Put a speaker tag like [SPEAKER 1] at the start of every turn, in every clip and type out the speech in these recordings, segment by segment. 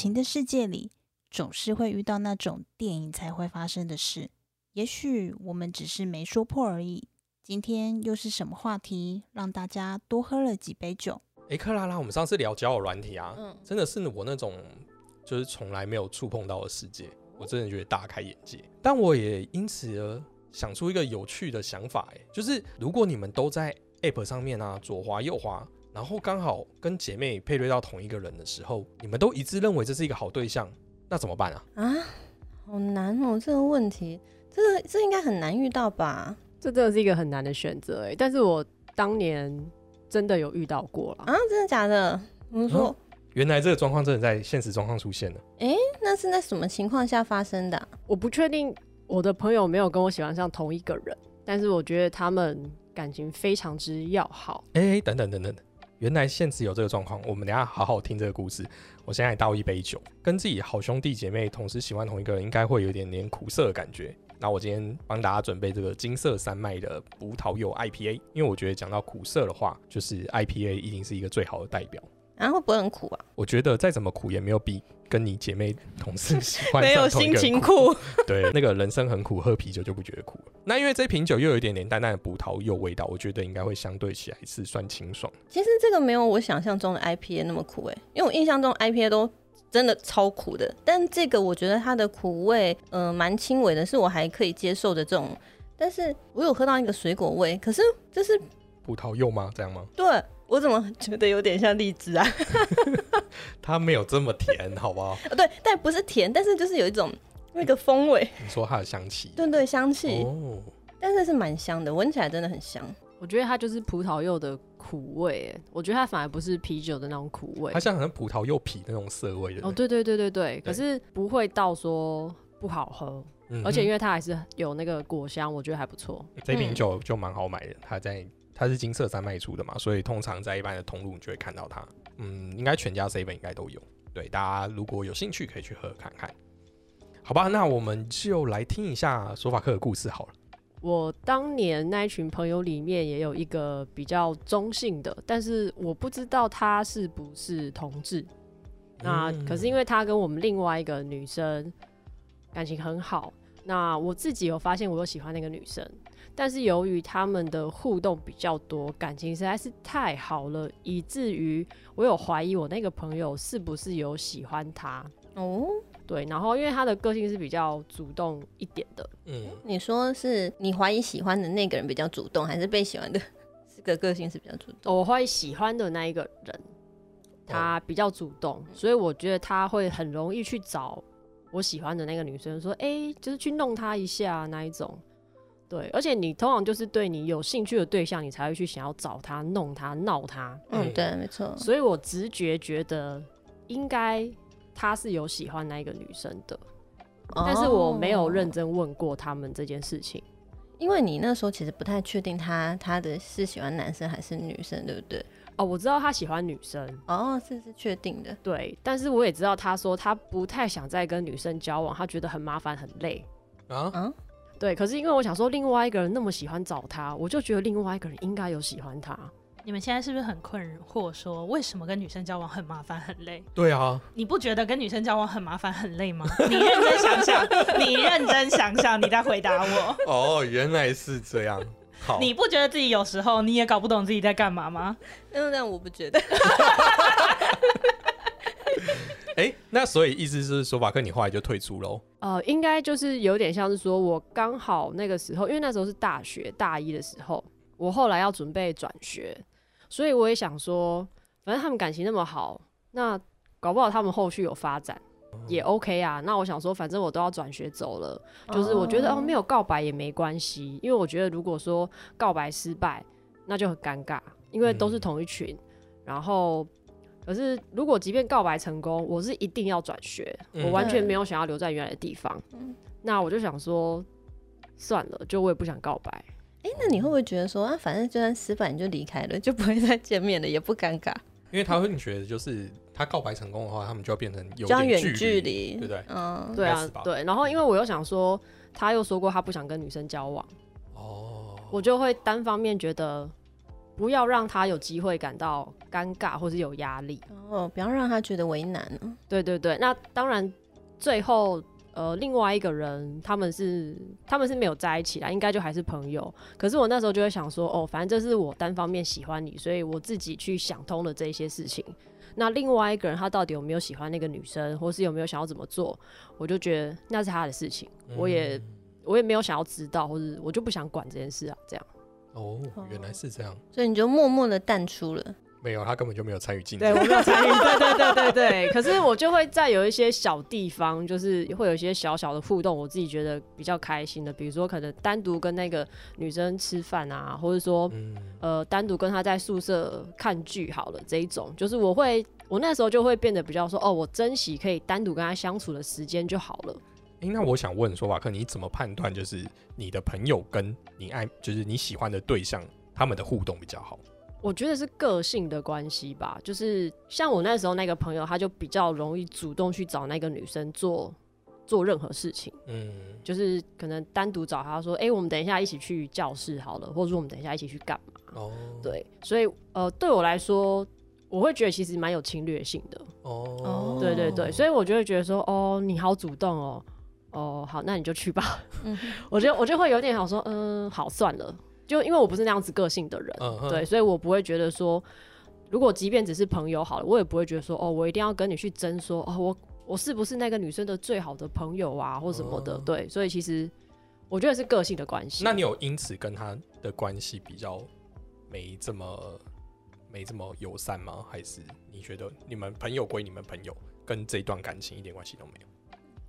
[SPEAKER 1] 情的世界里，总是会遇到那种电影才会发生的事。也许我们只是没说破而已。今天又是什么话题，让大家多喝了几杯酒？
[SPEAKER 2] 诶，克拉拉，我们上次聊交友软体啊，
[SPEAKER 1] 嗯
[SPEAKER 2] 真的是我那种就是从来没有触碰到的世界，我真的觉得大开眼界。但我也因此而想出一个有趣的想法，诶，就是如果你们都在 App 上面啊左滑右滑，然后刚好跟姐妹配对到同一个人的时候，你们都一致认为这是一个好对象，那怎么办啊？
[SPEAKER 3] 啊，好难哦，这个问题，这个这应该很难遇到吧？
[SPEAKER 4] 这真的是一个很难的选择哎，但是我当年真的有遇到过了。
[SPEAKER 3] 啊，真的假的？我们说，
[SPEAKER 2] 原来这个状况真的在现实状况出现了。
[SPEAKER 3] 哎那是在什么情况下发生的啊、
[SPEAKER 4] 我不确定我的朋友没有跟我喜欢上同一个人，但是我觉得他们感情非常之要好。
[SPEAKER 2] 哎，等等等等等，原来现实有这个状况，我们等下好好听这个故事。我现在倒一杯酒，跟自己好兄弟姐妹同时喜欢同一个人，应该会有一点点苦涩的感觉。那我今天帮大家准备这个金色山脉的葡萄柚 IPA，因为我觉得讲到苦涩的话，就是 IPA 一定是一个最好的代表。
[SPEAKER 3] 啊，后不会很苦啊？
[SPEAKER 2] 我觉得再怎么苦也没有比跟你姐妹同事 喜欢
[SPEAKER 3] 没有心情苦。
[SPEAKER 2] 对，那个人生很苦，喝啤酒就不觉得苦了。那因为这瓶酒又有一点点淡淡的葡萄柚味道，我觉得应该会相对起来是算清爽。
[SPEAKER 3] 其实这个没有我想象中的 IPA 那么苦诶，因为我印象中 IPA 都真的超苦的，但这个我觉得它的苦味，呃，蛮轻微的，是我还可以接受的这种。但是我有喝到一个水果味，可是这是
[SPEAKER 2] 葡萄柚吗？这样吗？
[SPEAKER 3] 对我怎么觉得有点像荔枝啊？
[SPEAKER 2] 它没有这么甜，好不好？
[SPEAKER 3] 呃 对，但不是甜，但是就是有一种那个风味，
[SPEAKER 2] 你说它的香气，
[SPEAKER 3] 对对，香气，
[SPEAKER 2] 哦，
[SPEAKER 3] 但是是蛮香的，闻起来真的很香。
[SPEAKER 4] 我觉得它就是葡萄柚的苦味哎，我觉得它反而不是啤酒的那种苦味
[SPEAKER 2] 它。像很像葡萄柚皮那种涩味的。
[SPEAKER 4] 哦，对对对对对，
[SPEAKER 2] 对
[SPEAKER 4] 可是不会到说不好喝，
[SPEAKER 2] 嗯
[SPEAKER 4] 而且因
[SPEAKER 2] 为
[SPEAKER 4] 为它还是有那个果香，我觉得还不错。
[SPEAKER 2] 这瓶酒就蛮好买的，它在它是金色山脉出的嘛，所以通常在一般的通路你就会看到它。嗯，应该全家 seven 应该都有。对，大家如果有兴趣可以去喝看看。好吧，那我们就来听一下索法克的故事好了。
[SPEAKER 4] 我当年那一群朋友里面也有一个比较中性的，但是我不知道他是不是同志。那
[SPEAKER 2] 嗯
[SPEAKER 4] 可是因为他跟我们另外一个女生感情很好，那我自己有发现我有喜欢那个女生，但是由于他们的互动比较多，感情实在是太好了，以至于我有怀疑我那个朋友是不是有喜欢他。
[SPEAKER 3] 哦，
[SPEAKER 4] 对，然后因为他的个性是比较主动一点的，
[SPEAKER 2] 嗯，
[SPEAKER 3] 你说是你怀疑喜欢的那个人比较主动，还是被喜欢的 这个个性是比较主动？
[SPEAKER 4] 我怀疑喜欢的那一个人，他比较主动，所以我觉得他会很容易去找我喜欢的那个女生，说，哎、就是去弄她一下那一种。对，而且你通常就是对你有兴趣的对象，你才会去想要找他、弄他、闹他。
[SPEAKER 3] 嗯，
[SPEAKER 2] 嗯
[SPEAKER 3] 对，没错。
[SPEAKER 4] 所以我直觉觉得应该他是有喜欢那一个女生的，但是我没有认
[SPEAKER 3] 哦，
[SPEAKER 4] 真问过他们这件事情。
[SPEAKER 3] 因为你那时候其实不太确定他他的是喜欢男生还是女生，对不对？
[SPEAKER 4] 哦，我知道他喜欢女生，
[SPEAKER 3] 哦，这是确定的。
[SPEAKER 4] 对，但是我也知道他说他不太想再跟女生交往，他觉得很麻烦很累。
[SPEAKER 2] 啊，
[SPEAKER 3] 啊，
[SPEAKER 4] 对，可是因为我想说，另外一个人那么喜欢找他，我就觉得另外一个人应该有喜欢他。
[SPEAKER 5] 你们现在是不是很困惑？说为什么跟女生交往很麻烦很累？
[SPEAKER 2] 对啊，
[SPEAKER 5] 你不觉得跟女生交往很麻烦很累吗？你认真想想，你认真想想，你再回答我。
[SPEAKER 2] 哦，原来是这样。好，
[SPEAKER 5] 你不觉得自己有时候你也搞不懂自己在干嘛吗？
[SPEAKER 3] 那那我不觉得。
[SPEAKER 2] 哎，那所以意思是说法克你后来就退出喽？
[SPEAKER 4] 呃，应该就是有点像是说，我刚好那个时候，因为那时候是大学大一的时候，我后来要准备转学，所以我也想说，反正他们感情那么好，那搞不好他们后续有发展，也 OK 啊。那我想说，反正我都要转学走了，就是我觉得哦，没有告白也没关系，因为我觉得如果说告白失败，那就很尴尬，因为都是同一群。然后，可是如果即便告白成功，我是一定要转学，
[SPEAKER 2] 嗯
[SPEAKER 4] 我完全没有想要留在原来的地方。
[SPEAKER 3] 嗯
[SPEAKER 4] 那我就想说，算了，就我也不想告白。
[SPEAKER 3] 哎、那你会不会觉得说啊，反正就算失败你就离开了，就不会再见面了，也不尴尬，
[SPEAKER 2] 因为他会觉得就是他告白成功的话，他们就要变成有
[SPEAKER 3] 这样远
[SPEAKER 2] 点距
[SPEAKER 3] 距离，
[SPEAKER 2] 对不对？
[SPEAKER 3] 嗯，
[SPEAKER 4] 对啊对。然后因为我又想说，他又说过他不想跟女生交往，
[SPEAKER 2] 哦，
[SPEAKER 4] 我就会单方面觉得不要让他有机会感到尴尬或是有压力。
[SPEAKER 3] 哦，不要让他觉得为难哦。
[SPEAKER 4] 对对对，那当然最后呃另外一个人他们是他们是没有在一起啦，应该就还是朋友。可是我那时候就会想说，哦，反正这是我单方面喜欢你，所以我自己去想通了这一些事情。那另外一个人他到底有没有喜欢那个女生，或是有没有想要怎么做，我就觉得那是他的事情，我也
[SPEAKER 2] 嗯
[SPEAKER 4] 我也没有想要知道，或者我就不想管这件事啊，这样。
[SPEAKER 2] 哦，原来是这样，
[SPEAKER 3] 所以你就默默的淡出了。
[SPEAKER 2] 没有，他根本就没有参与进
[SPEAKER 4] 对，
[SPEAKER 2] 来。
[SPEAKER 4] 我没有参与，对对对对对。可是我就会在有一些小地方，就是会有一些小小的互动，我自己觉得比较开心的，比如说可能单独跟那个女生吃饭啊，或者说
[SPEAKER 2] 嗯，
[SPEAKER 4] 呃单独跟她在宿舍看剧好了这一种，就是我会我那时候就会变得比较说哦，我珍惜可以单独跟她相处的时间就好了。
[SPEAKER 2] 诶，那我想问说，瓦克，你怎么判断就是你的朋友跟你爱，就是你喜欢的对象，他们的互动比较好？
[SPEAKER 4] 我觉得是个性的关系吧，就是像我那时候那个朋友，他就比较容易主动去找那个女生做做任何事情。
[SPEAKER 2] 嗯，
[SPEAKER 4] 就是可能单独找他说，哎、我们等一下一起去教室好了，或者说我们等一下一起去干嘛？
[SPEAKER 2] 哦，，
[SPEAKER 4] 对，所以呃，对我来说，我会觉得其实蛮有侵略性的。
[SPEAKER 2] 哦，
[SPEAKER 4] 对对对，所以我就会觉得说，哦，你好主动哦，哦，好，那你就去吧。
[SPEAKER 3] 嗯
[SPEAKER 4] 我觉得我就会有点想说，嗯、好，算了，就因为我不是那样子个性的人，对，所以我不会觉得说，如果即便只是朋友好了，我也不会觉得说，哦，我一定要跟你去争说，哦，我我是不是那个女生的最好的朋友啊，或什么的，
[SPEAKER 2] 哦
[SPEAKER 4] 对，所以其实我觉得是个性的关系。
[SPEAKER 2] 那你有因此跟他的关系比较没这么没这么友善吗？还是你觉得你们朋友归你们朋友，跟这段感情一点关系都没有？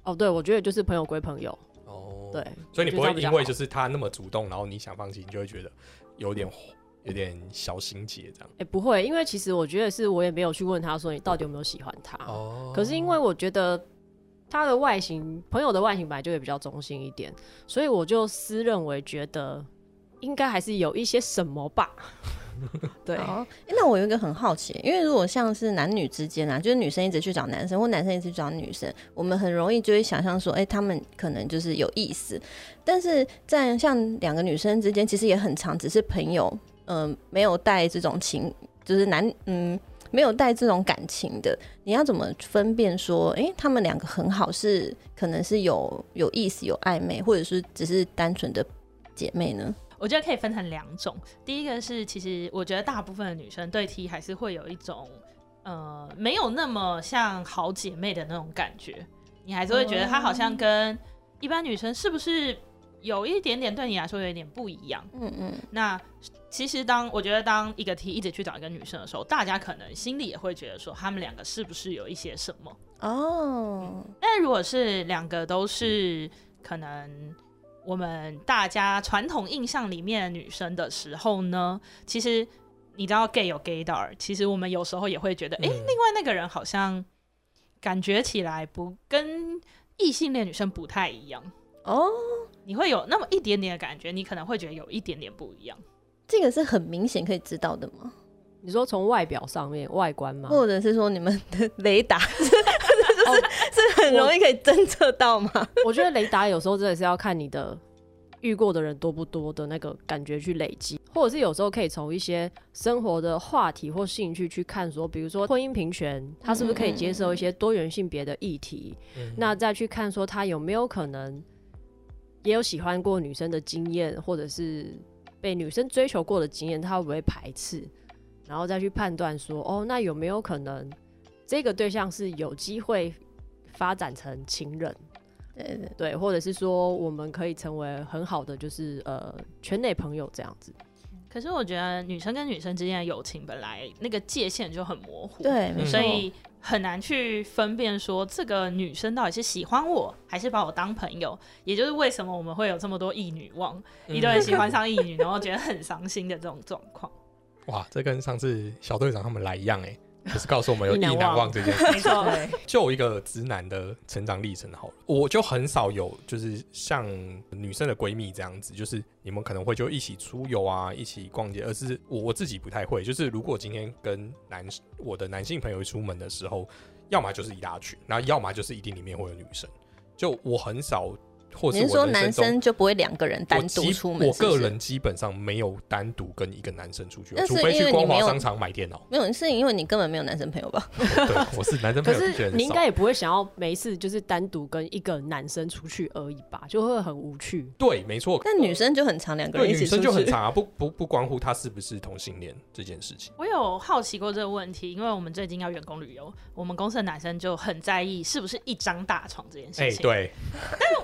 [SPEAKER 4] 哦，对，我觉得就是朋友归朋友，
[SPEAKER 2] 哦，
[SPEAKER 4] 对，
[SPEAKER 2] 所以你不会因为就是他那么主动，然后你想放弃，你就会觉得有点有点小心结这样。
[SPEAKER 4] 哎、不会，因为其实我觉得是我也没有去问他说你到底有没有喜欢他，
[SPEAKER 2] 哦
[SPEAKER 4] 可是因为我觉得他的外形，朋友的外形本来就会比较中性一点，所以我就私认为觉得应该还是有一些什么吧。对，
[SPEAKER 3] 哦，那我有一个很好奇，因为如果像是男女之间啊，就是女生一直去找男生，或男生一直去找女生，我们很容易就会想象说，哎、他们可能就是有意思。但是在像两个女生之间，其实也很常只是朋友，嗯、没有带这种情，就是男，嗯，没有带这种感情的。你要怎么分辨说，哎、他们两个很好是可能是有有意思、有暧昧，或者是只是单纯的姐妹呢？
[SPEAKER 5] 我觉得可以分成两种。第一个是，其实我觉得大部分的女生对 T 还是会有一种，呃，没有那么像好姐妹的那种感觉。你还是会觉得她好像跟一般女生是不是有一点点对你来说有一点不一样？
[SPEAKER 3] 嗯嗯，
[SPEAKER 5] 那其实当我觉得当一个 T 一直去找一个女生的时候，大家可能心里也会觉得说，他们两个是不是有一些什么？
[SPEAKER 3] 哦，
[SPEAKER 5] 但如果是两个都是可能我们大家传统印象里面的女生的时候呢，其实你知道 gay 有 gay 道儿，其实我们有时候也会觉得，哎、
[SPEAKER 2] 嗯
[SPEAKER 5] 另外那个人好像感觉起来不跟异性恋女生不太一样，
[SPEAKER 3] 哦，
[SPEAKER 5] 你会有那么一点点的感觉，你可能会觉得有一点点不一样。
[SPEAKER 3] 这个是很明显可以知道的吗？
[SPEAKER 4] 你说从外表上面外观吗？
[SPEAKER 3] 或者是说你们的雷达 是很容易可以侦测到吗？
[SPEAKER 4] 我觉得雷达有时候真的是要看你的遇过的人多不多的那个感觉去累积，或者是有时候可以从一些生活的话题或兴趣去看说，比如说婚姻平权，他是不是可以接受一些多元性别的议题？
[SPEAKER 2] 嗯
[SPEAKER 4] 那再去看说他有没有可能也有喜欢过女生的经验，或者是被女生追求过的经验，他会不会排斥？然后再去判断说，哦，那有没有可能这个对象是有机会发展成情人？
[SPEAKER 3] 对对，
[SPEAKER 4] 对，或者是说我们可以成为很好的就是呃圈内朋友这样子。
[SPEAKER 5] 可是我觉得女生跟女生之间的友情本来那个界限就很模糊，
[SPEAKER 3] 对，
[SPEAKER 2] 嗯
[SPEAKER 5] 所以很难去分辨说这个女生到底是喜欢我还是把我当朋友，也就是为什么我们会有这么多异女望，一堆人喜欢上异女，然后觉得很伤心的这种状况。
[SPEAKER 2] 哇，这跟上次小队长他们来一样哎，就是告诉我们有 意难
[SPEAKER 4] 忘
[SPEAKER 2] 忘这件事。
[SPEAKER 5] 没错，
[SPEAKER 4] 对，
[SPEAKER 2] 就一个直男的成长历程好了，我就很少有就是像女生的闺蜜这样子，就是你们可能会就一起出游啊，一起逛街，而是我我自己不太会。就是如果今天跟男我的男性朋友出门的时候，要么就是一大群，然后要么就是一定里面会有女生。就我很少，或是我
[SPEAKER 3] 你是说男
[SPEAKER 2] 生
[SPEAKER 3] 就不会两个人单独出门？
[SPEAKER 2] 我个人基本上没有单独跟一个男生出去，除非
[SPEAKER 3] 因为你没有
[SPEAKER 2] 去光华商场买电脑。
[SPEAKER 3] 没有，是因为你根本没有男生朋友吧？
[SPEAKER 2] 对，我是男生朋
[SPEAKER 4] 可
[SPEAKER 2] 友的确很少，
[SPEAKER 4] 是你应该也不会想要每一次就是单独跟一个男生出去而已吧，就会很无趣。
[SPEAKER 2] 对，没错。
[SPEAKER 3] 但女生就很长两个人一起出
[SPEAKER 2] 去女生就很
[SPEAKER 3] 去。
[SPEAKER 2] 长啊，不不不关乎他是不是同性恋这件事情。
[SPEAKER 5] 我有好奇过这个问题，因为我们最近要员工旅游，我们公司的男生就很在意是不是一张大床这件
[SPEAKER 2] 哎、
[SPEAKER 5] 事情。，
[SPEAKER 2] 对，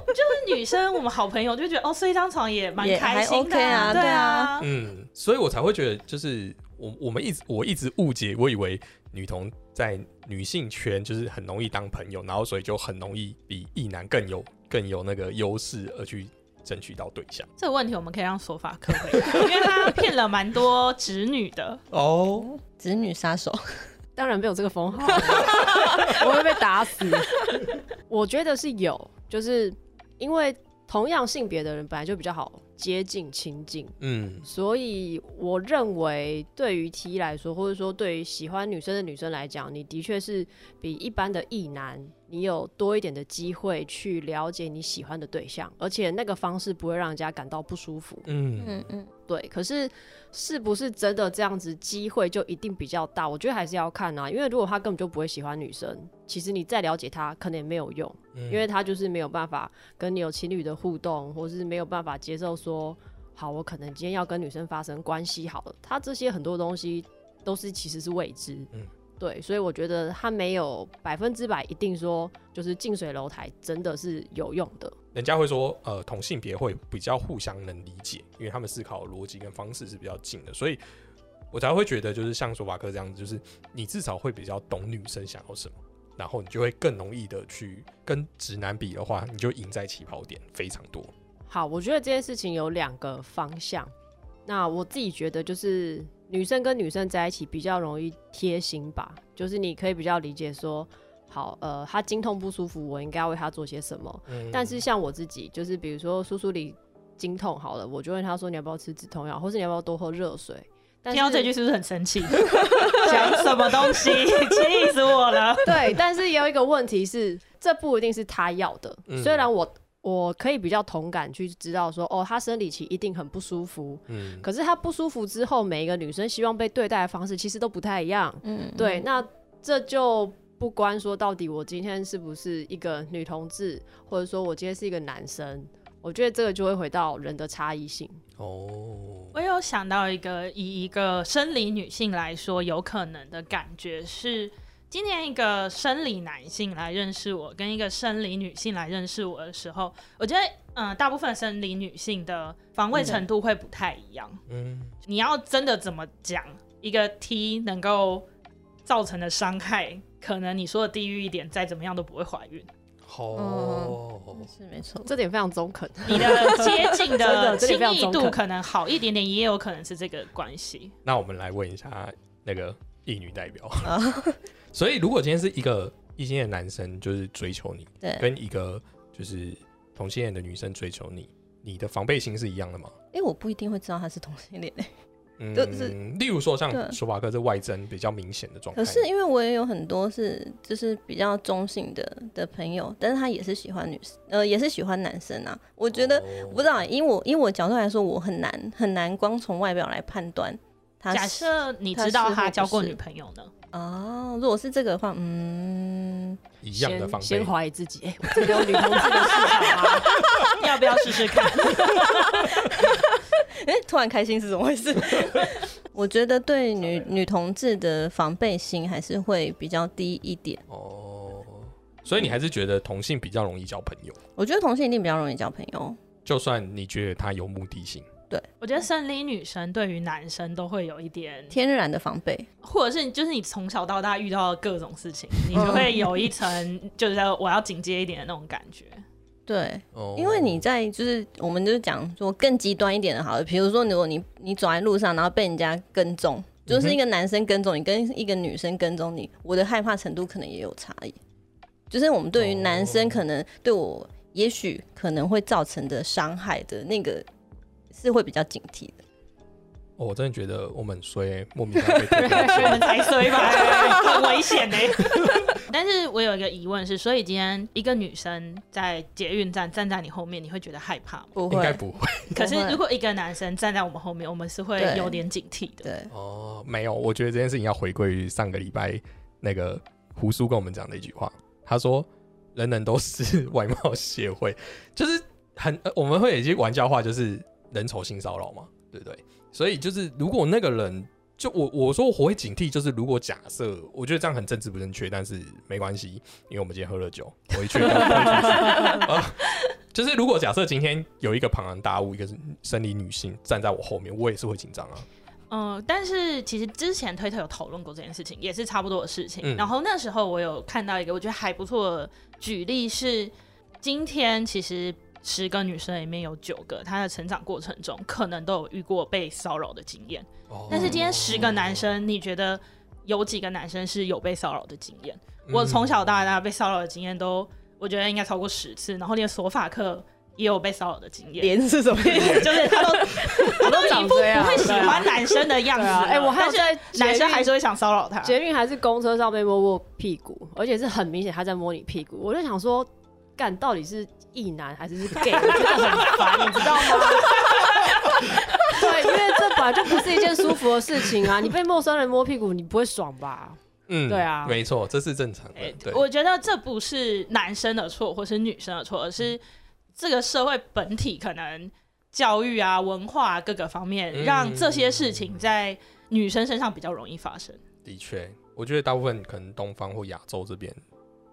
[SPEAKER 5] 就是女生我们好朋友就觉得哦，睡一张床也蛮开心的
[SPEAKER 3] OK 啊
[SPEAKER 5] 对
[SPEAKER 3] 对
[SPEAKER 5] 啊，
[SPEAKER 2] 嗯，所以我才会觉得，就是我我们一直我一直误解，我以为女同在女性圈就是很容易当朋友，然后所以就很容易比异男更有更有那个优势而去争取到对象。
[SPEAKER 5] 这个问题我们可以让索法克回答，因为他骗了蛮多直女的。
[SPEAKER 2] 哦，
[SPEAKER 3] 子女杀手，
[SPEAKER 4] 当然没有这个封号，我会被打死。我觉得是有，就是因为同样性别的人本来就比较好接近亲近，
[SPEAKER 2] 嗯。
[SPEAKER 4] 所以我认为对于 T 来说，或者说对于喜欢女生的女生来讲，你的确是比一般的异男，你有多一点的机会去了解你喜欢的对象，而且那个方式不会让人家感到不舒服。
[SPEAKER 2] 嗯
[SPEAKER 3] 嗯嗯，
[SPEAKER 4] 对，可是是不是真的这样子机会就一定比较大？我觉得还是要看啊，因为如果他根本就不会喜欢女生，其实你再了解他可能也没有用，
[SPEAKER 2] 嗯
[SPEAKER 4] 因为他就是没有办法跟你有情侣的互动，或是没有办法接受说，好，我可能今天要跟女生发生关系好了，他这些很多东西都是其实是未知，
[SPEAKER 2] 嗯
[SPEAKER 4] 对，所以我觉得他没有百分之百一定说就是近水楼台真的是有用的。
[SPEAKER 2] 人家会说，呃，同性别会比较互相能理解，因为他们思考的逻辑跟方式是比较近的，所以我才会觉得，就是像索瓦克这样子，就是你至少会比较懂女生想要什么，然后你就会更容易的去跟直男比的话，你就赢在起跑点非常多。
[SPEAKER 4] 好，我觉得这件事情有两个方向。那我自己觉得就是女生跟女生在一起比较容易贴心吧，就是你可以比较理解说，好，呃，她经痛不舒服，我应该为她做些什么。
[SPEAKER 2] 嗯
[SPEAKER 4] 但是像我自己，就是比如说叔叔里经痛好了，我就问他说你要不要吃止痛药，或是你要不要多喝热水。
[SPEAKER 5] 听到这句是不是很生气？讲什么东西？气死我了！
[SPEAKER 4] 对，但是也有一个问题是，这不一定是他要的。
[SPEAKER 2] 嗯
[SPEAKER 4] 虽然我我可以比较同感去知道说，哦，她生理期一定很不舒服，
[SPEAKER 2] 嗯
[SPEAKER 4] 可是她不舒服之后，每一个女生希望被对待的方式其实都不太一样。
[SPEAKER 3] 嗯，
[SPEAKER 4] 对，那这就不关说到底我今天是不是一个女同志，或者说我今天是一个男生，我觉得这个就会回到人的差异性。
[SPEAKER 2] 哦，
[SPEAKER 5] 我有想到一个以一个生理女性来说有可能的感觉是，今天一个生理男性来认识我，跟一个生理女性来认识我的时候，我觉得，嗯、大部分生理女性的防卫程度会不太一样。
[SPEAKER 2] 嗯
[SPEAKER 5] 你要真的怎么讲一个 T 能够造成的伤害，可能你说的地狱一点，再怎么样都不会怀孕。
[SPEAKER 2] 哦，
[SPEAKER 3] 是没错。
[SPEAKER 4] 这点非常中肯。
[SPEAKER 5] 你的接近的 亲密度可能好一点点，也有可能是这个关系。
[SPEAKER 2] 那我们来问一下那个异女代表。
[SPEAKER 3] 啊，
[SPEAKER 2] 所以，如果今天是一个异性恋男生就是追求你，
[SPEAKER 3] 对，
[SPEAKER 2] 跟一个就是同性恋的女生追求你，你的防备心是一样的吗？
[SPEAKER 3] 哎，我不一定会知道他是同性恋诶。
[SPEAKER 2] 嗯，
[SPEAKER 3] 就是
[SPEAKER 2] 例如说像
[SPEAKER 3] 对
[SPEAKER 2] 索瓦克这外征比较明显的状态，
[SPEAKER 3] 可是因为我也有很多是就是比较中性的的朋友，但是他也是喜欢女生，呃，也是喜欢男生啊。我觉得、
[SPEAKER 2] 哦
[SPEAKER 3] 我不知道，因为我因为我角度来说，我很难很难光从外表来判断。
[SPEAKER 5] 假设你知道他交过女朋友呢？
[SPEAKER 3] 哦，如果是这个的话，嗯，
[SPEAKER 2] 一样的防备
[SPEAKER 4] 先先。怀疑自己，哎、我真的有女同志的市场吗？
[SPEAKER 5] 要不要试试看？
[SPEAKER 3] 哎、突然开心是怎么回事？我觉得对女女同志的防备心还是会比较低一点。
[SPEAKER 2] 哦，所以你还是觉得同性比较容易交朋友，
[SPEAKER 3] 我觉得同性一定比较容易交朋友。
[SPEAKER 2] 就算你觉得他有目的性。
[SPEAKER 5] 我觉得生理女生对于男生都会有一点，
[SPEAKER 3] 天然的防备，
[SPEAKER 5] 或者是就是你从小到大遇到的各种事情，你就会有一层就是我要警戒一点的那种感觉。
[SPEAKER 3] 对，
[SPEAKER 2] 哦。
[SPEAKER 3] 因为你在就是我们就是讲说更极端一点的，好了，比如说如果你你走在路上，然后被人家跟踪，就是一个男生跟踪你，跟一个女生跟踪你，我的害怕程度可能也有差异。就是我们对于男生可能对我也许可能会造成的伤害的那个是会比较警惕的。
[SPEAKER 2] 哦我真的觉得我们衰，莫名其妙
[SPEAKER 5] 我们才衰吧，很危险呢。但是我有一个疑问是，所以今天一个女生在捷运站站在你后面，你会觉得害怕吗？
[SPEAKER 3] 不
[SPEAKER 2] 应该
[SPEAKER 3] 会，
[SPEAKER 2] 不会
[SPEAKER 5] 可是如果一个男生站在我们后面，我们是会有点警惕的。
[SPEAKER 3] 对，
[SPEAKER 2] 哦，没有，我觉得这件事情要回归于上个礼拜那个胡叔跟我们讲的一句话，他说人人都是外貌协会，就是很、呃我们会有一句玩笑话，就是人丑性骚扰嘛，对不对？所以就是如果那个人。就我我说我会警惕，就是如果假设，我觉得这样很政治不正确，但是没关系，因为我们今天喝了酒，回去要推出去。呃 就是如果假设今天有一个庞然大物，一个生理女性站在我后面，我也是会紧张啊。
[SPEAKER 5] 嗯，但是其实之前推特有讨论过这件事情，也是差不多的事情。
[SPEAKER 2] 嗯
[SPEAKER 5] 然后那时候我有看到一个我觉得还不错的举例是，今天其实十个女生里面有九个，她的成长过程中可能都有遇过被骚扰的经验。
[SPEAKER 2] 哦
[SPEAKER 5] 但是今天十个男生，你觉得有几个男生是有被骚扰的经验？我从小到大被骚扰的经验都，我觉得应该超过十次，然后连索法克也有被骚扰的经验。
[SPEAKER 3] 连是什么意思？
[SPEAKER 5] 就是他都
[SPEAKER 4] 我都长
[SPEAKER 5] 一副，不会喜欢男生的样子
[SPEAKER 4] 哎、我还
[SPEAKER 5] 是
[SPEAKER 4] 在
[SPEAKER 5] 男生还
[SPEAKER 4] 是
[SPEAKER 5] 是会想骚扰他。
[SPEAKER 4] 捷运还是公车上被摸摸屁股，而且是很明显他在摸你屁股，我就想说，干到底是异男还是是 gay？我觉得很烦，你知道吗？对，因为这本来就不是一件舒服的事情啊！你被陌生人摸屁股，你不会爽吧？
[SPEAKER 2] 嗯
[SPEAKER 4] 对啊
[SPEAKER 2] 没错，这是正常的
[SPEAKER 5] 我觉得这不是男生的错，或是女生的错，而是这个社会本体可能教育啊、文化、啊、各个方面，
[SPEAKER 2] 嗯
[SPEAKER 5] 让这些事情在女生身上比较容易发生。
[SPEAKER 2] 的确，我觉得大部分可能东方或亚洲这边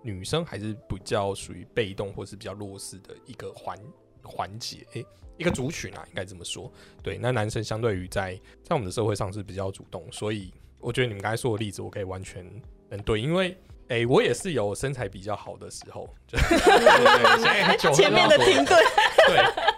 [SPEAKER 2] 女生还是比较属于被动或是比较弱势的一个环环节，诶、一个族群啊，应该这么说。对，那男生相对于在在我们的社会上是比较主动，所以我觉得你们刚才说的例子，我可以完全能对，因为。诶、我也是有身材比较好的时候，就对对对，现在酒喝
[SPEAKER 3] 前面的停顿，
[SPEAKER 2] 对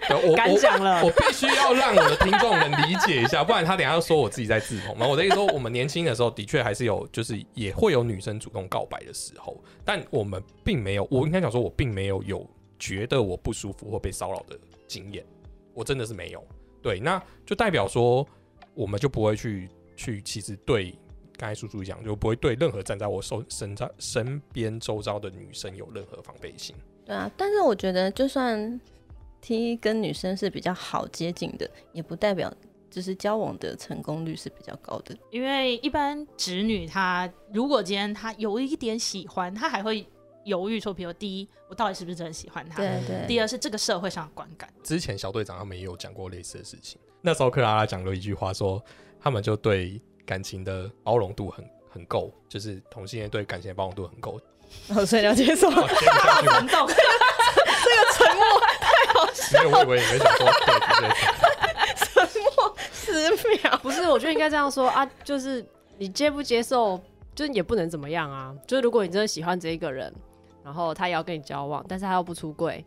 [SPEAKER 2] 我
[SPEAKER 4] 敢
[SPEAKER 2] 我
[SPEAKER 4] 讲了
[SPEAKER 2] 我必须要让我的听众们理解一下，不然他等下又说我自己在自捧嘛。我的意思说，我们年轻的时候的确还是有，就是也会有女生主动告白的时候，但我们并没有，我应该讲说，我并没有有觉得我不舒服或被骚扰的经验，我真的是没有。对，那就代表说，我们就不会去去，其实对刚才叔叔讲，就不会对任何站在我手身在身边周遭的女生有任何防备心。
[SPEAKER 3] 对啊，但是我觉得就算 T 跟女生是比较好接近的，也不代表就是交往的成功率是比较高的。
[SPEAKER 5] 因为一般直女她如果今天她有一点喜欢，她还会犹豫说，比如第一，我到底是不是真的喜欢他？
[SPEAKER 3] 对对，
[SPEAKER 5] 第二是这个社会上的观感。
[SPEAKER 2] 之前小队长他们也有讲过类似的事情。那时候克拉拉讲了一句话说，他们就对感情的包容度很很够，就是同性恋对感情的包容度很够。
[SPEAKER 3] 哦，所以你要接受。
[SPEAKER 2] 哦接 没有，我以为你们想说对
[SPEAKER 3] 沉默 十秒。
[SPEAKER 4] 不是，我觉得应该这样说啊，就是你接不接受，就是也不能怎么样啊。就是如果你真的喜欢这一个人，然后他也要跟你交往，但是他又不出柜，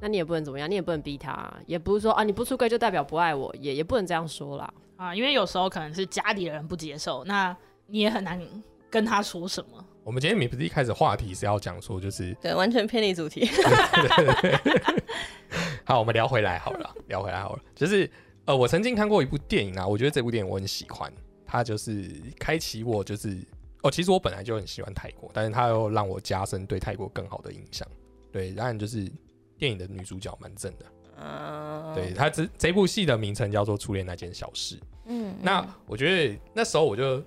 [SPEAKER 4] 那你也不能怎么样，你也不能逼他，也不是说啊你不出柜就代表不爱我，也也不能这样说啦。
[SPEAKER 5] 啊，因为有时候可能是家里的人不接受，那你也很难跟他说什么。
[SPEAKER 2] 我们今天不是一开始话题是要讲说，就是
[SPEAKER 3] 对，完全偏离主题。
[SPEAKER 2] 好，我们聊回来好了，聊回来好了，就是呃，我曾经看过一部电影啊，我觉得这部电影我很喜欢，它就是开启我就是哦，其实我本来就很喜欢泰国，但是它又让我加深对泰国更好的印象。对，当然就是电影的女主角蛮正的，
[SPEAKER 3] 嗯，
[SPEAKER 2] 对，它这这部戏的名称叫做《初恋那件小事》。
[SPEAKER 3] 嗯，
[SPEAKER 2] 那我觉得那时候我就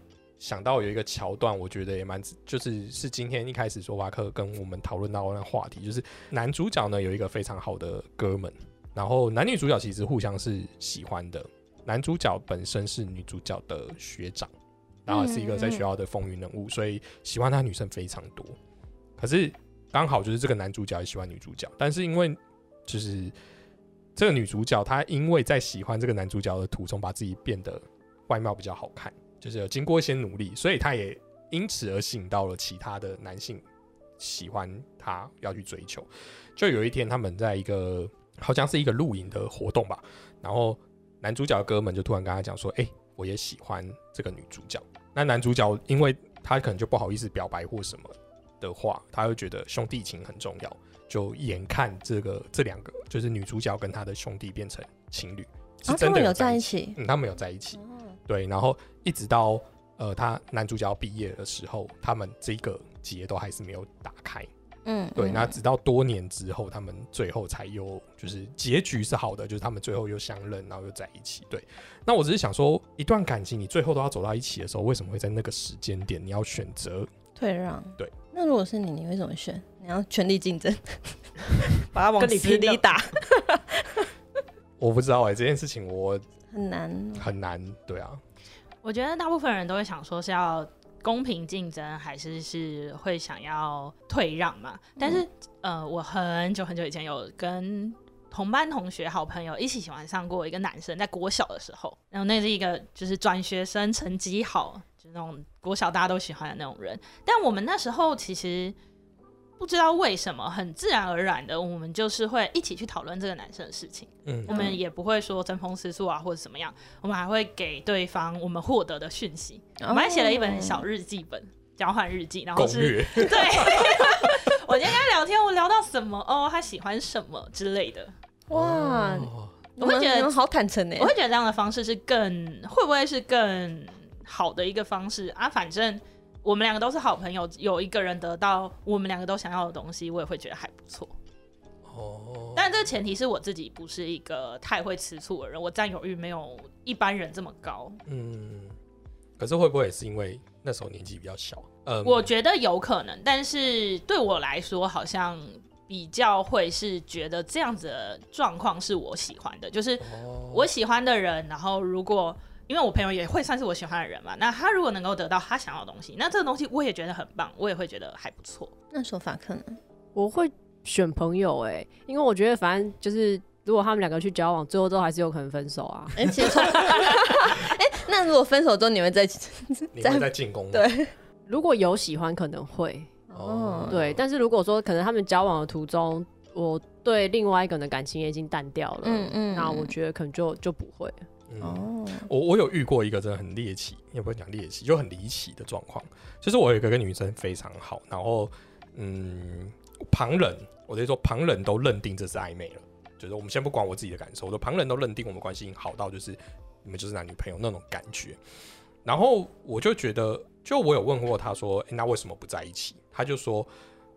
[SPEAKER 2] 想到有一个桥段，我觉得也蛮就是是今天一开始说瓦克跟我们讨论到那话题，就是男主角呢有一个非常好的哥们，然后男女主角其实互相是喜欢的，男主角本身是女主角的学长，然后是一个在学校的风云人物，所以喜欢他女生非常多。可是刚好就是这个男主角也喜欢女主角，但是因为就是这个女主角她因为在喜欢这个男主角的途中，把自己变得外貌比较好看，就是有经过一些努力，所以他也因此而吸引到了其他的男性喜欢他，要去追求。就有一天，他们在一个好像是一个露营的活动吧，然后男主角的哥们就突然跟他讲说：“哎、我也喜欢这个女主角。”那男主角因为他可能就不好意思表白或什么的话，他会觉得兄弟情很重要，就眼看这个这两个就是女主角跟他的兄弟变成情侣，是
[SPEAKER 3] 啊，他
[SPEAKER 2] 真的
[SPEAKER 3] 们有
[SPEAKER 2] 在一
[SPEAKER 3] 起。
[SPEAKER 2] 嗯，他们有在一起，
[SPEAKER 3] 哦
[SPEAKER 2] 对，然后一直到呃他男主角要毕业的时候，他们这个结都还是没有打开。
[SPEAKER 3] 嗯，
[SPEAKER 2] 对，
[SPEAKER 3] 嗯
[SPEAKER 2] 那直到多年之后，他们最后才又就是结局是好的，就是他们最后又相认，然后又在一起。对，那我只是想说，一段感情你最后都要走到一起的时候，为什么会在那个时间点你要选择？
[SPEAKER 3] 退让。
[SPEAKER 2] 对，
[SPEAKER 3] 那如果是你，你会怎么选？你要全力竞争，把他往
[SPEAKER 4] 跟你
[SPEAKER 3] 死里打，
[SPEAKER 2] 我不知道哎、这件事情我
[SPEAKER 3] 很难。
[SPEAKER 2] 很难。对啊，
[SPEAKER 5] 我觉得大部分人都会想说是要公平竞争，还是是会想要退让嘛？但是、呃，我很久很久以前有跟同班同学、好朋友一起喜欢上过一个男生，在国小的时候，然后那是一个就是转学生，成绩好，就是那种国小大家都喜欢的那种人。但我们那时候其实不知道为什么，很自然而然的，我们就是会一起去讨论这个男生的事情。
[SPEAKER 2] 嗯
[SPEAKER 5] 我们也不会说争风吃醋啊，或者怎么样，我们还会给对方我们获得的讯息。
[SPEAKER 3] 我
[SPEAKER 5] 我们还写了一本小日记本，交换日记，然后是对，我今天跟他聊天，我聊到什么哦，他喜欢什么之类的。
[SPEAKER 3] 哇，
[SPEAKER 5] 我会觉得
[SPEAKER 3] 你们好坦诚呢
[SPEAKER 5] 我。会觉得这样的方式是更会不会是更好的一个方式啊？反正我们两个都是好朋友，有一个人得到我们两个都想要的东西，我也会觉得还不错。
[SPEAKER 2] 哦，
[SPEAKER 5] 但这个前提是我自己不是一个太会吃醋的人，我占有欲没有一般人这么高。
[SPEAKER 2] 嗯，可是会不会也是因为那时候年纪比较小？嗯，
[SPEAKER 5] 我觉得有可能，但是对我来说，好像比较会是觉得这样子的状况是我喜欢的，就是
[SPEAKER 2] 哦
[SPEAKER 5] 我喜欢的人，然后如果因为我朋友也会算是我喜欢的人嘛，那他如果能够得到他想要的东西，那这个东西我也觉得很棒，我也会觉得还不错。
[SPEAKER 3] 那说法可能
[SPEAKER 4] 我会选朋友哎、因为我觉得反正就是如果他们两个去交往，最后都还是有可能分手啊。
[SPEAKER 3] 哎，其实 哎，那如果分手之后你会再
[SPEAKER 2] 你会在进攻吗？
[SPEAKER 3] 对
[SPEAKER 4] 如果有喜欢，可能会
[SPEAKER 2] 哦
[SPEAKER 4] 对，但是如果说可能他们交往的途中，我对另外一个人的感情也已经淡掉了，
[SPEAKER 3] 嗯嗯
[SPEAKER 4] 那我觉得可能就就不会。
[SPEAKER 2] 嗯
[SPEAKER 3] 哦，
[SPEAKER 2] 我我有遇过一个真的很猎奇，也不会讲猎奇，就很离奇的状况。就是我有一个跟女生非常好，然后嗯，旁人，我得说旁人都认定这是暧昧了，就是我们先不管我自己的感受，我的旁人都认定我们关系已经好到就是你们就是男女朋友那种感觉。然后我就觉得，就我有问过他说，诶那为什么不在一起？他就说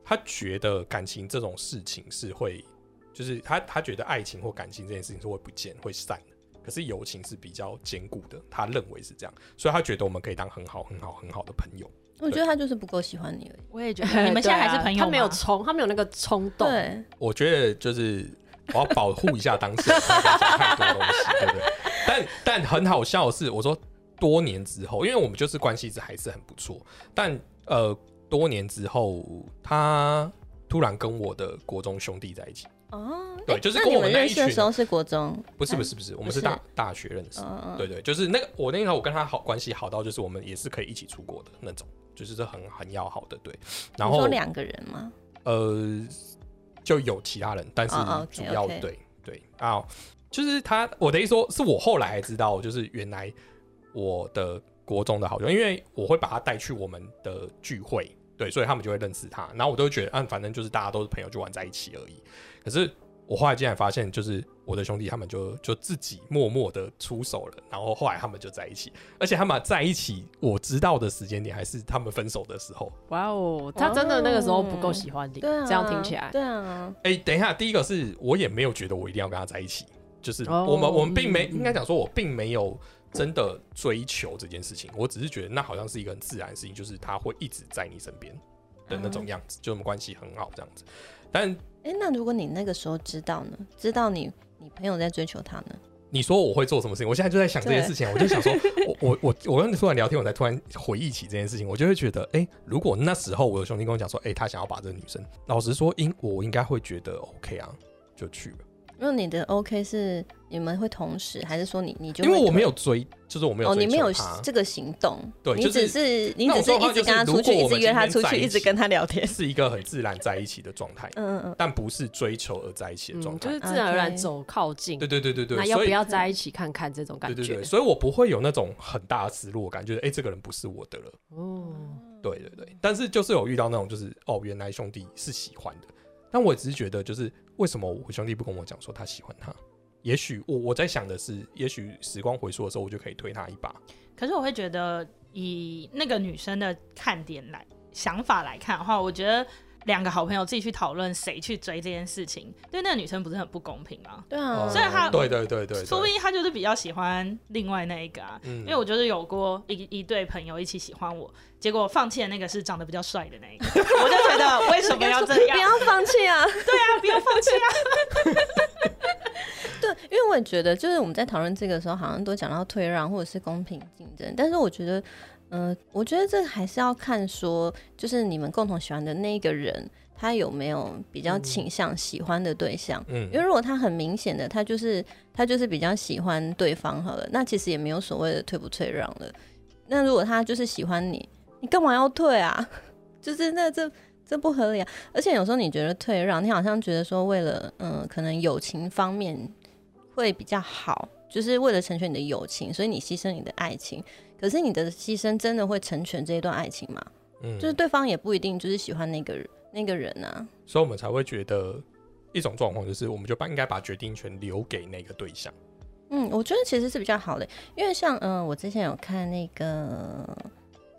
[SPEAKER 2] 他觉得感情这种事情是会，就是他他觉得爱情或感情这件事情是会不见会散的。可是友情是比较坚固的，他认为是这样，所以他觉得我们可以当很好、很好、很好的朋友。
[SPEAKER 3] 我觉得他就是不够喜欢你而已。
[SPEAKER 5] 我也觉得 你们现在还是朋友吗？
[SPEAKER 4] 他没有冲，他没有那个冲动。
[SPEAKER 3] 对，
[SPEAKER 2] 我觉得就是我要保护一下当事人，不要讲太多东西，对不对？但但很好笑的是，我说多年之后，因为我们就是关系是还是很不错，但呃，多年之后，他突然跟我的国中兄弟在一起，
[SPEAKER 3] 哦，
[SPEAKER 2] 对就是跟我们那一群
[SPEAKER 3] 认识的时候是国中，
[SPEAKER 2] 不是不是不是，我们是大大学认识，
[SPEAKER 3] 嗯嗯，
[SPEAKER 2] 对对，就是那个我那时候我跟他好关系好到就是我们也是可以一起出国的那种，就是这很很要好的，对。然后
[SPEAKER 3] 两个人吗？
[SPEAKER 2] 呃，就有其他人，但是主要、对对啊，就是他，我的意思说，是我后来才知道，就是原来我的国中的好友，因为我会把他带去我们的聚会，对，所以他们就会认识他，然后我都会觉得，啊，反正就是大家都是朋友，就玩在一起而已。可是我后来竟然发现，就是我的兄弟他们就就自己默默的出手了，然后后来他们就在一起，而且他们在一起，我知道的时间点还是他们分手的时候。
[SPEAKER 4] 哇哦，他真的那个时候不够喜欢你，这样听起来，
[SPEAKER 3] 对啊，
[SPEAKER 2] 哎、等一下，第一个是我也没有觉得我一定要跟他在一起，就是
[SPEAKER 4] 哦。
[SPEAKER 2] 我们、我们并没应该讲说，我并没有真的追求这件事情，我只是觉得那好像是一个很自然的事情，就是他会一直在你身边的那种样子，就我们关系很好这样子。但
[SPEAKER 3] 哎，那如果你那个时候知道呢？知道你你朋友在追求他呢？
[SPEAKER 2] 你说我会做什么事情？我现在就在想这件事情，我就想说，我我我我跟你突然聊天，我才突然回忆起这件事情，我就会觉得，哎、如果那时候我的兄弟跟我讲说，哎、他想要把这个女生，老实说，应我应该会觉得 OK 啊，就去吧。
[SPEAKER 3] 那你的 OK 是你们会同时，还是说你你就
[SPEAKER 2] 因为我没有追，就是我没有
[SPEAKER 3] 哦，你没有这个行动，
[SPEAKER 2] 对就是
[SPEAKER 3] 只是你只是一直跟他出去，一直约他出去，
[SPEAKER 2] 一
[SPEAKER 3] 直跟他聊天。
[SPEAKER 2] 是一个很自然在一起的状态，
[SPEAKER 3] 嗯嗯嗯，
[SPEAKER 2] 但不是追求而在一起的状
[SPEAKER 4] 嗯，
[SPEAKER 2] 态。
[SPEAKER 4] 就是自然而然走靠近。
[SPEAKER 2] 对对对对对，
[SPEAKER 4] 那要不要在一起看看这种感觉？
[SPEAKER 2] 对对对，所以我不会有那种很大的失落感，就是哎、诶这个人不是我的了。
[SPEAKER 4] 哦，
[SPEAKER 2] 对对对，但是就是有遇到那种，就是哦，原来兄弟是喜欢的，但我只是觉得，就是为什么我兄弟不跟我讲说他喜欢他？也许我我在想的是，也许时光回溯的时候，我就可以推他一把。
[SPEAKER 5] 可是我会觉得，以那个女生的看点来想法来看的话，我觉得两个好朋友自己去讨论谁去追这件事情，对那个女生不是很不公平吗？
[SPEAKER 3] 对啊，
[SPEAKER 5] 所以她
[SPEAKER 2] 对对对对，对
[SPEAKER 5] 说不定他就是比较喜欢另外那一个啊。
[SPEAKER 2] 嗯
[SPEAKER 5] 因为我就是有过一一对朋友一起喜欢我，结果放弃的那个是长得比较帅的那一个，我就觉得为什么要这样？
[SPEAKER 3] 不要放弃啊！
[SPEAKER 5] 对啊，不要放弃啊！
[SPEAKER 3] 对，因为我也觉得，就是我们在讨论这个时候，好像都讲到退让或者是公平竞争，但是我觉得，呃，我觉得这还是要看说，就是你们共同喜欢的那个人，他有没有比较倾向喜欢的对象。
[SPEAKER 2] 嗯
[SPEAKER 3] 因为如果他很明显的，他就是他就是比较喜欢对方好了，那其实也没有所谓的退不退让了。那如果他就是喜欢你，你干嘛要退啊？就是那这这不合理啊！而且有时候你觉得退让，你好像觉得说为了嗯、呃可能友情方面会比较好，就是为了成全你的友情，所以你牺牲你的爱情。可是你的牺牲真的会成全这一段爱情吗？
[SPEAKER 2] 嗯
[SPEAKER 3] 就是对方也不一定就是喜欢那个人那个人啊。
[SPEAKER 2] 所以我们才会觉得一种状况就是，我们就把应该把决定权留给那个对象。
[SPEAKER 3] 嗯，我觉得其实是比较好的，因为像嗯、呃我之前有看那个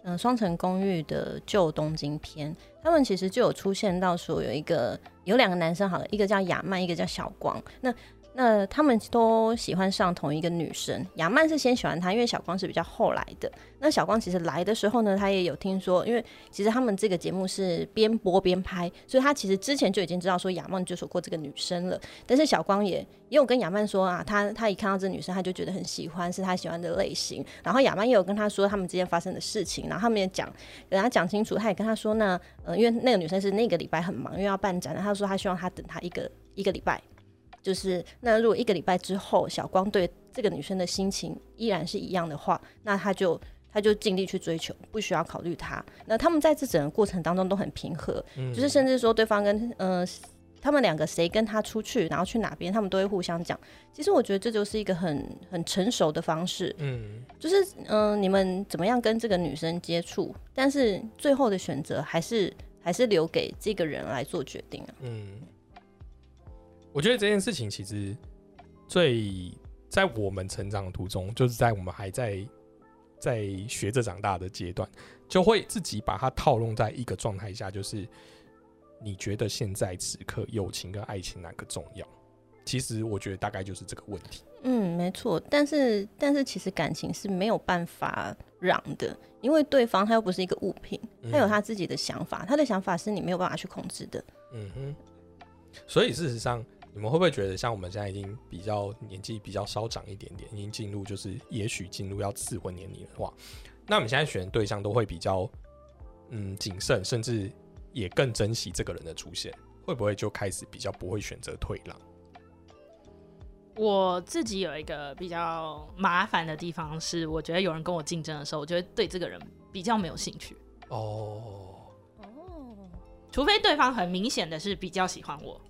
[SPEAKER 3] 嗯、呃双层公寓的旧东京篇，他们其实就有出现到说有一个有两个男生好了，一个叫亚曼，一个叫小光。那那他们都喜欢上同一个女生，亚曼是先喜欢他，因为小光是比较后来的。那小光其实来的时候呢，他也有听说，因为其实他们这个节目是边播边拍，所以他其实之前就已经知道说亚曼就说过这个女生了。但是小光也也有跟亚曼说啊，他他一看到这女生，他就觉得很喜欢，是他喜欢的类型。然后亚曼也有跟他说他们之间发生的事情，然后他们也讲跟他讲清楚，他也跟他说呢，呃，因为那个女生是那个礼拜很忙，因为要办展，他说他希望他等他一个一个礼拜。就是那如果一个礼拜之后，小光对这个女生的心情依然是一样的话，那他就他就尽力去追求，不需要考虑他。那他们在这整个过程当中都很平和，
[SPEAKER 2] 嗯
[SPEAKER 3] 就是甚至说对方跟呃他们两个谁跟他出去，然后去哪边，他们都会互相讲。其实我觉得这就是一个很很成熟的方式，
[SPEAKER 2] 嗯，
[SPEAKER 3] 就是嗯、呃你们怎么样跟这个女生接触，但是最后的选择还是还是留给这个人来做决定啊。
[SPEAKER 2] 嗯，我觉得这件事情其实最在我们成长途中，就是在我们还在在学着长大的阶段，就会自己把它套用在一个状态下，就是你觉得现在此刻友情跟爱情哪个重要？其实我觉得大概就是这个问题。
[SPEAKER 3] 嗯，没错，但是但是其实感情是没有办法让的，因为对方他又不是一个物品，他有他自己的想法，他的想法是你没有办法去控制的。
[SPEAKER 2] 嗯哼，所以事实上，你们会不会觉得，像我们现在已经比较年纪比较稍长一点点，已经进入就是也许进入要适婚年龄的话，那我们现在选的对象都会比较嗯谨慎，甚至也更珍惜这个人的出现，会不会就开始比较不会选择退让？
[SPEAKER 5] 我自己有一个比较麻烦的地方是，我觉得有人跟我竞争的时候，我觉得对这个人比较没有兴趣，
[SPEAKER 2] 哦，
[SPEAKER 3] 哦，
[SPEAKER 5] 除非对方很明显的是比较喜欢我，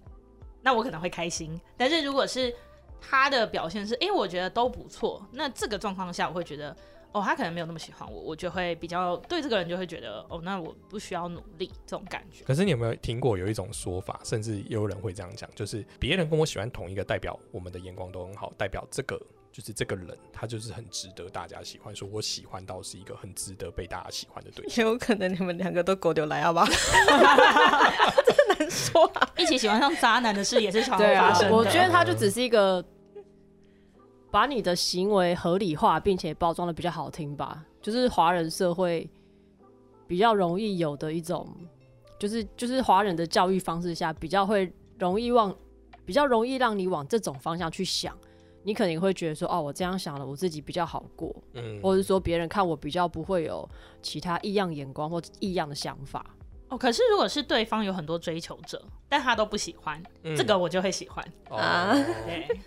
[SPEAKER 5] 那我可能会开心。但是如果是他的表现是，哎、我觉得都不错，那这个状况下，我会觉得，哦，他可能没有那么喜欢我，我就会比较对这个人就会觉得，哦，那我不需要努力这种感觉。
[SPEAKER 2] 可是你有没有听过有一种说法，甚至也有人会这样讲，就是别人跟我喜欢同一个，代表我们的眼光都很好，代表这个就是这个人，他就是很值得大家喜欢，说我喜欢到是一个很值得被大家喜欢的对象。
[SPEAKER 3] 也 有可能你们两个都狗丢来，好不好？这难说啊。
[SPEAKER 5] 一起喜欢上渣男的事也是常发生，的。
[SPEAKER 4] 我觉得他就只是一个把你的行为合理化，并且包装的比较好听吧，就是华人社会比较容易有的一种，就是就是华人的教育方式下比较会容易往比较容易让你往这种方向去想，你肯定会觉得说，哦，我这样想了，我自己比较好过，
[SPEAKER 2] 嗯，
[SPEAKER 4] 或者说别人看我比较不会有其他异样眼光或异样的想法。
[SPEAKER 5] 哦，可是如果是对方有很多追求者，但他都不喜欢，
[SPEAKER 2] 嗯
[SPEAKER 5] 这个我就会喜欢。
[SPEAKER 3] 啊
[SPEAKER 2] 哦
[SPEAKER 5] 对，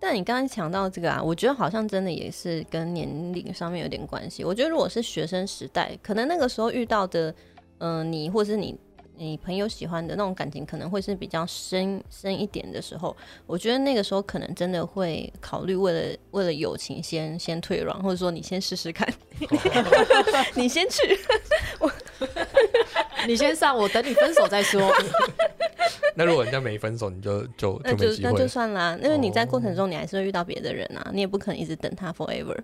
[SPEAKER 3] 但你刚刚讲到这个啊，我觉得好像真的也是跟年龄上面有点关系。我觉得如果是学生时代，可能那个时候遇到的，嗯、你或是你你朋友喜欢的那种感情，可能会是比较深深一点的时候。我觉得那个时候可能真的会考虑为了为了友情先先退让，或者说你先试试看，你先去。
[SPEAKER 4] 你先上，我等你分手再说。
[SPEAKER 2] 那如果人家没分手，你就就
[SPEAKER 3] 那
[SPEAKER 2] 就
[SPEAKER 3] 那就。算啦，因为你在过程
[SPEAKER 2] 哦
[SPEAKER 3] 中你还是会遇到别的人啊，你也不可能一直等他 forever。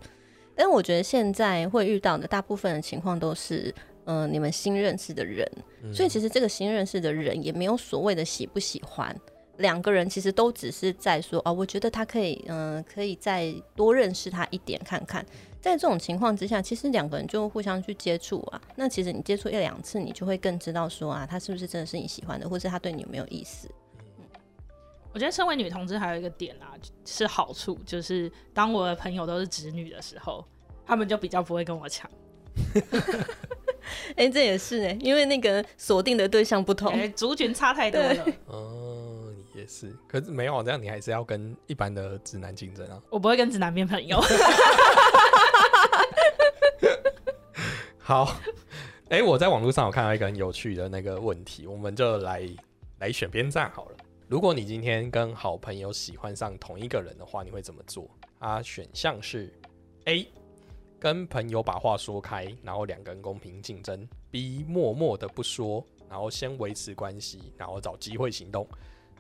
[SPEAKER 3] 但我觉得现在会遇到的大部分的情况都是，嗯、你们新认识的人，
[SPEAKER 2] 嗯
[SPEAKER 3] 所以其实这个新认识的人也没有所谓的喜不喜欢，两个人其实都只是在说，哦，我觉得他可以，嗯、可以再多认识他一点看看。在这种情况之下，其实两个人就互相去接触啊。那其实你接触一两次，你就会更知道说啊，他是不是真的是你喜欢的，或是他对你有没有意思。
[SPEAKER 5] 我觉得身为女同志还有一个点啊，是好处，就是当我的朋友都是直女的时候，他们就比较不会跟我抢。
[SPEAKER 3] 哎、这也是哎、因为那个锁定的对象不同。
[SPEAKER 5] 哎，族群差太多了，
[SPEAKER 2] 哦，也是，可是没有这样，你还是要跟一般的直男竞争啊。
[SPEAKER 5] 我不会跟直男变朋友。
[SPEAKER 2] 好，哎、我在网络上有看到一个很有趣的那个问题，我们就来来选边站好了。如果你今天跟好朋友喜欢上同一个人的话，你会怎么做？啊，选项是 A，跟朋友把话说开，然后两个人公平竞争；B，默默的不说，然后先维持关系，然后找机会行动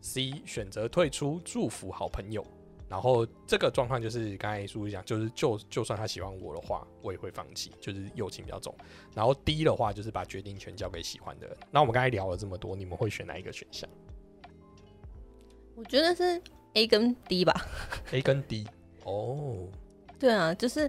[SPEAKER 2] ；C，选择退出，祝福好朋友。然后这个状况就是刚才叔叔讲，就是就就算他喜欢我的话，我也会放弃，就是友情比较重。然后 D 的话就是把决定权交给喜欢的人。那我们刚才聊了这么多，你们会选哪一个选项
[SPEAKER 3] 我觉得是 A 跟 D 吧。
[SPEAKER 2] ？A 跟 D？哦，
[SPEAKER 3] 对啊，就是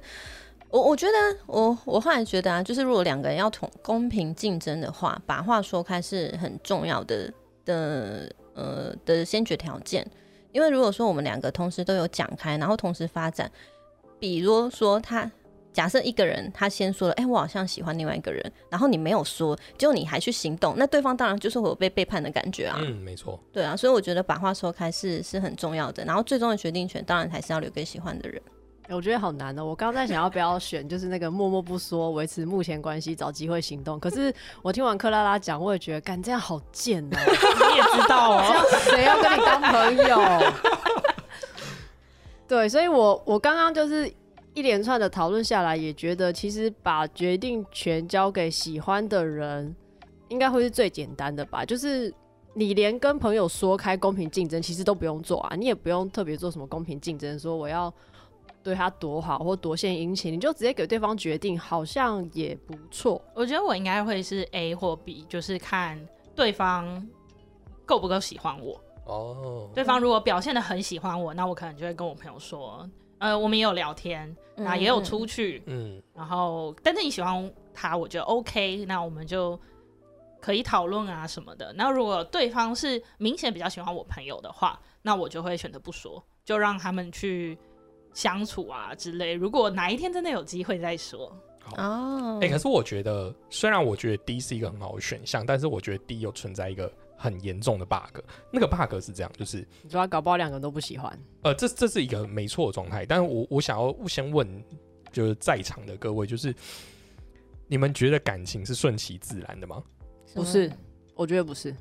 [SPEAKER 3] 我我觉得我我后来觉得啊，就是如果两个人要同公平竞争的话，把话说开是很重要的的呃的先决条件。因为如果说我们两个同时都有讲开，然后同时发展，比如说他假设一个人他先说了，哎、我好像喜欢另外一个人，然后你没有说，结果你还去行动，那对方当然就是会有被背叛的感觉啊。
[SPEAKER 2] 嗯，没错。
[SPEAKER 3] 对啊，所以我觉得把话说开是是很重要的，然后最终的决定权当然还是要留给喜欢的人。
[SPEAKER 4] 我觉得好难哦。我刚刚在想要不要选，就是那个默默不说，维持目前关系，找机会行动。可是我听完克拉拉讲，我也觉得，干这样好贱哦、
[SPEAKER 5] 你也知道哦，
[SPEAKER 4] 谁要跟你当朋友？对，所以我我刚刚就是一连串的讨论下来，也觉得其实把决定权交给喜欢的人，应该会是最简单的吧。就是你连跟朋友说开公平竞争，其实都不用做啊，你也不用特别做什么公平竞争，说我要对他多好或多献殷勤，你就直接给对方决定，好像也不错。
[SPEAKER 5] 我觉得我应该会是 A 或 B，就是看对方够不够喜欢我。
[SPEAKER 2] 哦，
[SPEAKER 5] 对方如果表现的很喜欢我，那我可能就会跟我朋友说，呃，我们也有聊天，那也有出去，
[SPEAKER 2] 嗯，
[SPEAKER 5] 然后但是你喜欢他，我觉得 OK，那我们就可以讨论啊什么的。那如果对方是明显比较喜欢我朋友的话，那我就会选择不说，就让他们去相处啊之类。如果哪一天真的有机会再说，
[SPEAKER 3] 哦，
[SPEAKER 2] 哎、可是我觉得，虽然我觉得 D 是一个很好的选项，但是我觉得 D 又存在一个很严重的 bug。那个 bug 是这样，就是
[SPEAKER 4] 你说他搞不好两个人都不喜欢，
[SPEAKER 2] 呃，这这是一个没错的状态，但是我我想要先问，就是在场的各位，就是你们觉得感情是顺其自然的吗？
[SPEAKER 4] 不是？我觉得不是。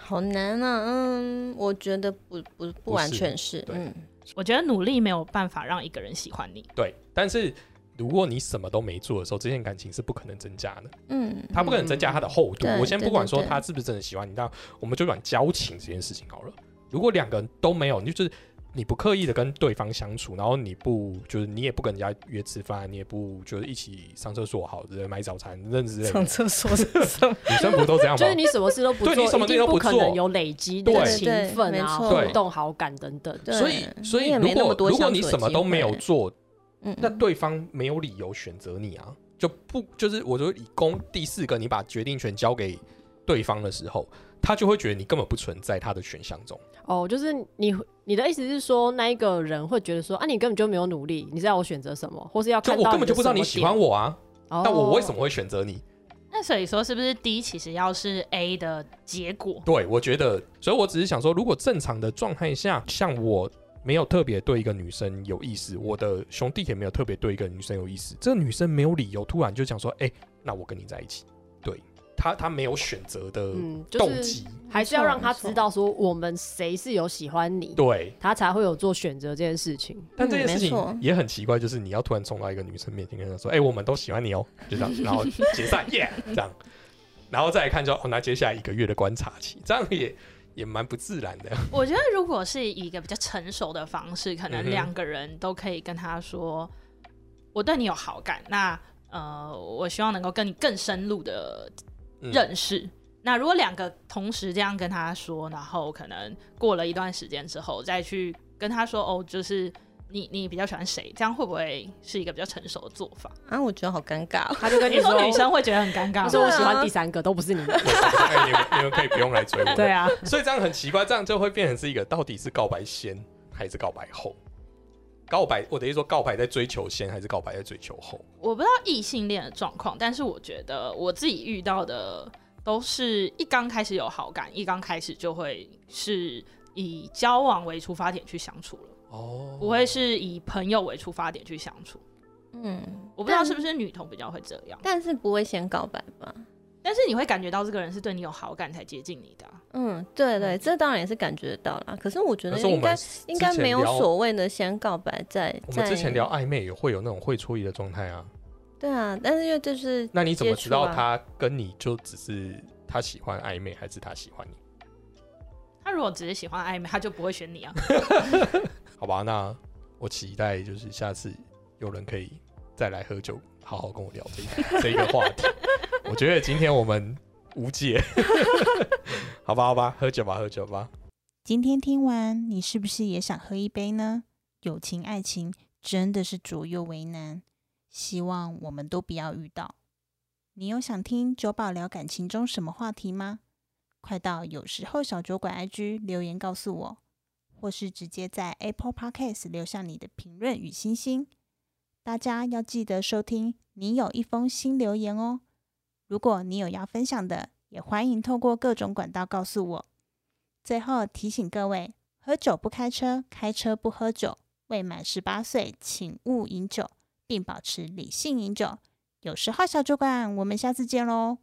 [SPEAKER 3] 好难啊，嗯，我觉得不不不完全是，
[SPEAKER 2] 对
[SPEAKER 3] 嗯，
[SPEAKER 5] 我觉得努力没有办法让一个人喜欢你。
[SPEAKER 2] 对，但是如果你什么都没做的时候，这件感情是不可能增加的，
[SPEAKER 3] 嗯，
[SPEAKER 2] 它不可能增加它的厚度。
[SPEAKER 3] 对
[SPEAKER 2] 我先不管说他是不是真的喜欢你，但我们就讲交情这件事情好了。如果两个人都没有，你就是你不刻意的跟对方相处，然后你不就是你也不跟人家约吃饭，你也不就是一起上厕所好的买早餐，认之类的，
[SPEAKER 3] 厕所是什么？
[SPEAKER 2] 女生不都这样吗
[SPEAKER 4] 就？是你什么事都不做，
[SPEAKER 2] 对你什么事都不做
[SPEAKER 4] 能有累积的
[SPEAKER 2] 对
[SPEAKER 4] 情分啊、互动、好感等等。
[SPEAKER 3] 对
[SPEAKER 2] 所以，所以如果如果你什么都没有做，
[SPEAKER 3] 嗯，
[SPEAKER 2] 那对方没有理由选择你啊，就不就是我就以公第四个，你把决定权交给对方的时候，他就会觉得你根本不存在他的选项中。
[SPEAKER 4] 哦，就是你你的意思是说，那一个人会觉得说啊，你根本就没有努力，你知道我选择什么，或是要
[SPEAKER 2] 就
[SPEAKER 4] 看到
[SPEAKER 2] 我根本就不知道你喜欢我啊，
[SPEAKER 4] 哦，
[SPEAKER 2] 那我为什
[SPEAKER 4] 么？
[SPEAKER 2] 么会选择你？
[SPEAKER 5] 那所以说，是不是 D 其实要是 A 的结果？
[SPEAKER 2] 对，我觉得，所以我只是想说，如果正常的状态下，像我没有特别对一个女生有意思，我的兄弟也没有特别对一个女生有意思，这个女生没有理由突然就讲说，哎、那我跟你在一起，对她，她没有选择的
[SPEAKER 4] 嗯，就是
[SPEAKER 2] 动机，
[SPEAKER 4] 还是要让他知道说我们谁是有喜欢你，
[SPEAKER 2] 对。
[SPEAKER 4] 他才会有做选择这件事情。
[SPEAKER 2] 但这件事情也很奇怪，就是你要突然冲到一个女生面前跟她说，哎、我们都喜欢你哦，就这样，然后解散，耶，这样，然后再来看就哦，那接下来一个月的观察期，这样也也蛮不自然的。
[SPEAKER 5] 我觉得如果是以一个比较成熟的方式，可能两个人都可以跟他说：“我对你有好感，那呃，我希望能够跟你更深入的
[SPEAKER 2] 嗯
[SPEAKER 5] 认识。那如果两个同时这样跟他说，然后可能过了一段时间之后，再去跟他说：“哦，就是你你比较喜欢谁？”这样会不会是一个比较成熟的做法？
[SPEAKER 3] 啊，我觉得好尴尬哦。
[SPEAKER 4] 他就跟
[SPEAKER 5] 你
[SPEAKER 4] 你说，
[SPEAKER 5] 女生会觉得很尴尬
[SPEAKER 4] 说我喜欢第三个，都不是你 们。
[SPEAKER 2] 哎你们你们可以不用来追我。
[SPEAKER 4] 对啊，
[SPEAKER 2] 所以这样很奇怪，这样就会变成是一个到底是告白先还是告白后？告白，我的意思说，告白在追求先还是告白在追求后？
[SPEAKER 5] 我不知道异性恋的状况，但是我觉得我自己遇到的都是一刚开始有好感，一刚开始就会是以交往为出发点去相处了，
[SPEAKER 2] 哦
[SPEAKER 5] 不会是以朋友为出发点去相处。
[SPEAKER 3] 嗯，
[SPEAKER 5] 我不知道是不是女同比较会这样，
[SPEAKER 3] 但是不会先告白吧？
[SPEAKER 5] 但是你会感觉到这个人是对你有好感才接近你的啊、
[SPEAKER 3] 嗯，对对，这当然也是感觉得到啦。可是我觉得应该应该没有所谓的先告白再再。
[SPEAKER 2] 我们之前聊暧昧也会有那种会错意的状态啊。
[SPEAKER 3] 对啊，但是因为就是
[SPEAKER 2] 那你怎么知道他跟你就只是他喜欢暧昧，还是他喜欢你？
[SPEAKER 5] 他如果只是喜欢暧昧，他就不会选你啊。
[SPEAKER 2] 好吧，那我期待就是下次有人可以再来喝酒，好好跟我聊这一这一个话题。我觉得今天我们无解，好吧，好吧，喝酒吧，喝酒吧。
[SPEAKER 1] 今天听完，你是不是也想喝一杯呢？友情、爱情真的是左右为难，希望我们都不要遇到。你有想听酒保聊感情中什么话题吗？快到有时候小酒馆 IG 留言告诉我，或是直接在 Apple Podcast 留下你的评论与星星。大家要记得收听，你有一封新留言哦。如果你有要分享的，也欢迎透过各种管道告诉我。最后提醒各位：喝酒不开车，开车不喝酒。未满十八岁，请勿饮酒，并保持理性饮酒。有时候小酒馆，我们下次见喽，